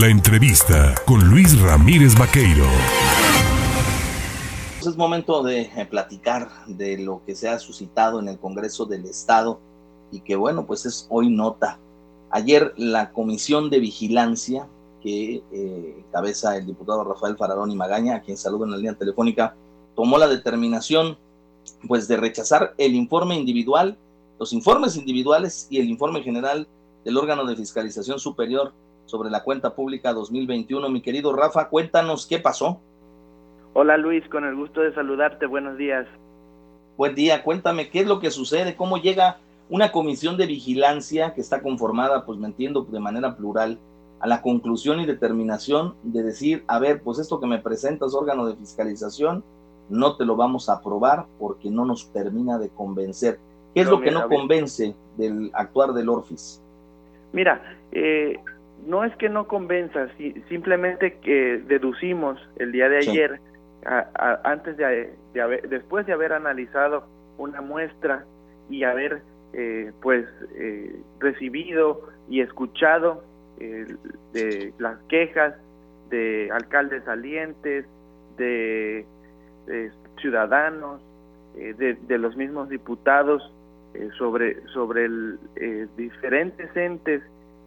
La entrevista con Luis Ramírez Vaqueiro. Es momento de eh, platicar de lo que se ha suscitado en el Congreso del Estado y que bueno, pues es hoy nota. Ayer la Comisión de Vigilancia que eh, encabeza el diputado Rafael Fararón y Magaña, a quien saludo en la línea telefónica, tomó la determinación pues de rechazar el informe individual, los informes individuales y el informe general del órgano de fiscalización superior sobre la cuenta pública 2021. Mi querido Rafa, cuéntanos qué pasó. Hola Luis, con el gusto de saludarte, buenos días. Buen día, cuéntame qué es lo que sucede, cómo llega una comisión de vigilancia que está conformada, pues me entiendo, de manera plural, a la conclusión y determinación de decir, a ver, pues esto que me presentas, órgano de fiscalización, no te lo vamos a aprobar porque no nos termina de convencer. ¿Qué es lo que no convence del actuar del Orfis? Mira, eh, no es que no convenza, simplemente que deducimos el día de ayer, antes de, haber, después de haber analizado una muestra y haber eh, pues eh, recibido y escuchado de las quejas de alcaldes salientes, de, ciudadanos, de, los mismos diputados sobre sobre el, diferentes entes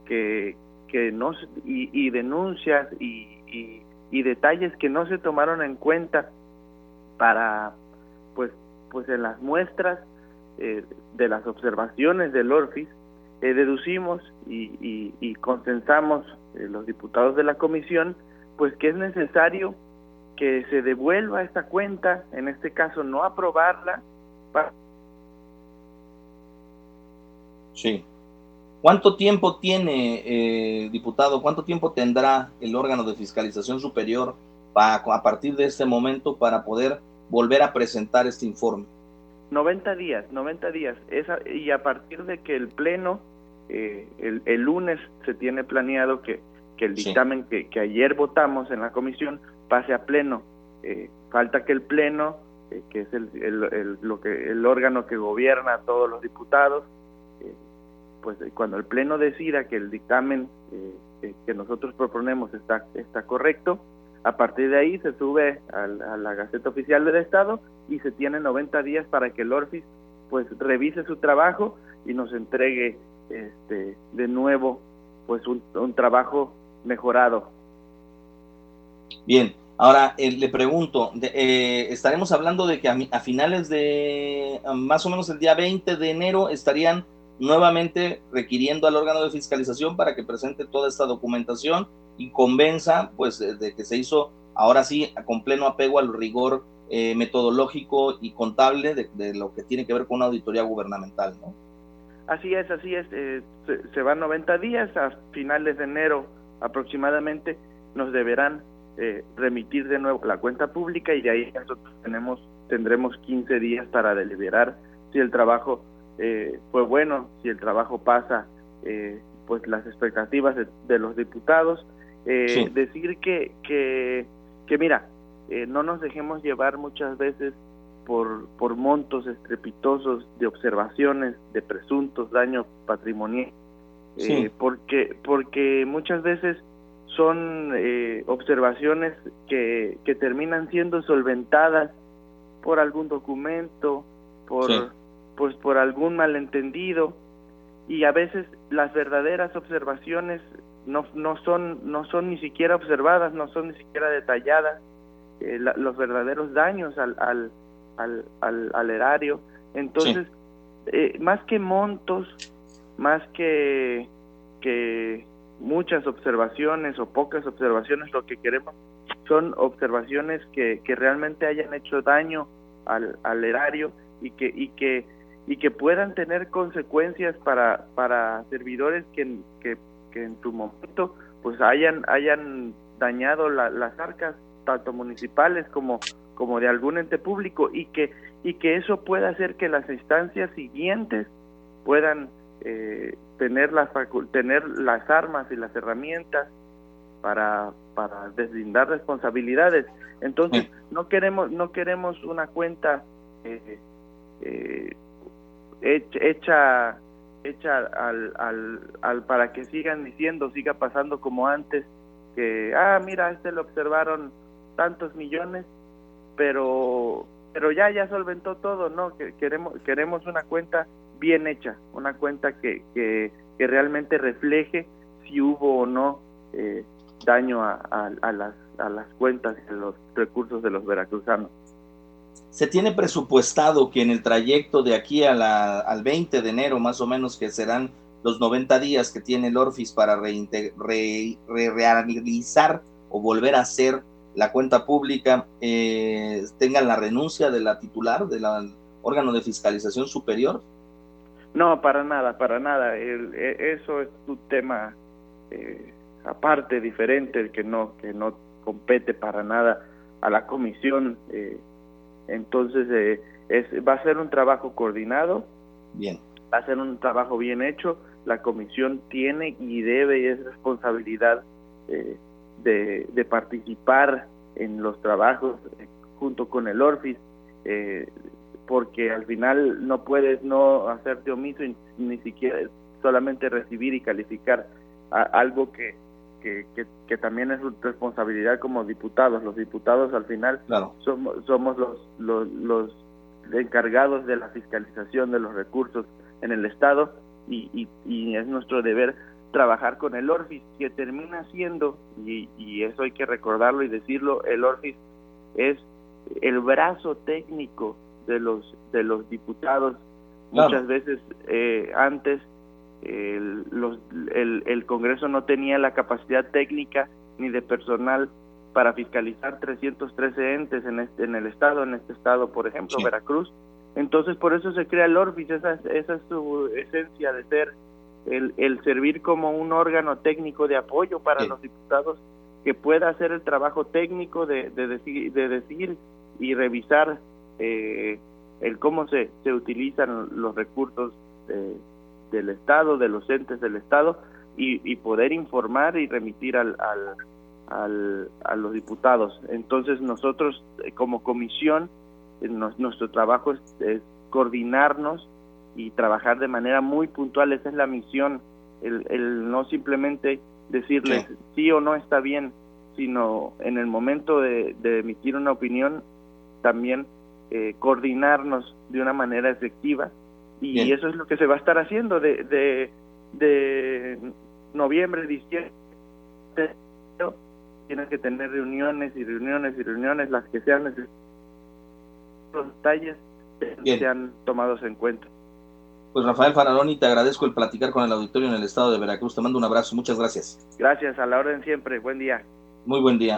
que, que no y, denuncias y, y, detalles que no se tomaron en cuenta para pues pues en las muestras eh, de las observaciones del Orfis eh, deducimos y, y, consensamos eh, los diputados de la comisión pues que es necesario que se devuelva esta cuenta en este caso no aprobarla sí ¿Cuánto tiempo tiene, eh, diputado, cuánto tiempo tendrá el órgano de fiscalización superior para, a partir de este momento para poder volver a presentar este informe? 90 días, 90 días. Esa, y a partir de que el Pleno, eh, el, lunes se tiene planeado que, que el dictamen que, que, ayer votamos en la comisión pase a Pleno. Eh, falta que el Pleno, que es el, el, lo que, el órgano que gobierna a todos los diputados, pues eh, cuando el Pleno decida que el dictamen eh, eh, que nosotros proponemos está, está correcto, a partir de ahí se sube a, la Gaceta Oficial del Estado y se tiene 90 días para que el ORFIS pues revise su trabajo y nos entregue este, de nuevo pues un, trabajo mejorado. Bien, ahora le pregunto, estaremos hablando de que a, a, finales de más o menos el día 20 de enero estarían nuevamente requiriendo al órgano de fiscalización para que presente toda esta documentación y convenza pues de que se hizo ahora sí con pleno apego al rigor eh, metodológico y contable de, lo que tiene que ver con una auditoría gubernamental, ¿no? Así es, así es. Eh, se, van 90 días, a finales de enero aproximadamente nos deberán eh, remitir de nuevo la cuenta pública y de ahí nosotros tenemos tendremos 15 días para deliberar si el trabajo eh, fue bueno, si el trabajo pasa, eh, pues las expectativas de, los diputados. Eh, decir que, que, que mira, eh, no nos dejemos llevar muchas veces por, por montos estrepitosos de observaciones de presuntos daños patrimoniales, porque, porque muchas veces son observaciones que, que terminan siendo solventadas por algún documento, por, pues por algún malentendido. Y a veces las verdaderas observaciones no, no son no son ni siquiera observadas no son ni siquiera detalladas eh, los verdaderos daños al al, al, al, erario. Entonces eh, más que montos más que que muchas observaciones o pocas observaciones lo que queremos son observaciones que, que realmente hayan hecho daño al, al erario y que y que y que puedan tener consecuencias para, para servidores que, que, en su momento pues hayan, hayan dañado las arcas tanto municipales como, como de algún ente público y que, y que eso pueda hacer que las instancias siguientes puedan eh, tener, las tener las armas y las herramientas para, para deslindar responsabilidades. Entonces, no queremos, no queremos una cuenta eh, eh, hecha hecha al, al, al para que sigan diciendo, siga pasando como antes, que, ah, mira, este lo observaron tantos millones, pero pero ya ya solventó todo, ¿no? Que queremos queremos una cuenta bien hecha, una cuenta que, que, realmente refleje si hubo o no eh, daño a, a, las, a las cuentas y a los recursos de los veracruzanos. Se tiene presupuestado que en el trayecto de aquí al 20 de enero, más o menos, que serán los 90 días que tiene el Orfis para realizar o volver a hacer la cuenta pública, eh, tengan la renuncia de la titular del órgano de fiscalización superior? No, para nada, para nada. E, eso es un tema eh, aparte, diferente, que no, que no compete para nada a la comisión. Eh, entonces, eh, es, va a ser un trabajo coordinado. Bien. Va a ser un trabajo bien hecho. La comisión tiene y debe y es responsabilidad eh, de, de, participar en los trabajos eh, junto con el ORFIS, eh, porque al final no puedes no hacerte omiso y ni siquiera solamente recibir y calificar algo que, que, que, también es responsabilidad como diputados. Los diputados al final somos, somos los, los, los encargados de la fiscalización de los recursos en el Estado y, y, y es nuestro deber trabajar con el Orfis, que termina siendo, y, y, eso hay que recordarlo y decirlo, el Orfis es el brazo técnico de los de los diputados. Muchas veces eh, antes el, los, el, el, Congreso no tenía la capacidad técnica ni de personal para fiscalizar 313 entes en, este, en el estado, en este estado, por ejemplo, Veracruz. Entonces, por eso se crea el Orfis, esa, esa es su esencia de ser el, el servir como un órgano técnico de apoyo para los diputados que pueda hacer el trabajo técnico de, de, decir, de decir y revisar eh, el cómo se, se utilizan los recursos del Estado, de los entes del Estado, y, y poder informar y remitir al, al, al, a los diputados. Entonces nosotros eh, como comisión, eh, nuestro trabajo es coordinarnos y trabajar de manera muy puntual, esa es la misión, el, el no simplemente decirles sí. o no está bien, sino en el momento de, emitir una opinión también eh, coordinarnos de una manera efectiva y eso es lo que se va a estar haciendo de, de, de noviembre, diciembre, tienes que tener reuniones y reuniones y reuniones, las que sean necesarias, los detalles sean tomados en cuenta. Pues Rafael Fararoni, te agradezco el platicar con el auditorio en el estado de Veracruz. Te mando un abrazo. Muchas gracias. Gracias, a la orden siempre. Buen día. Muy buen día.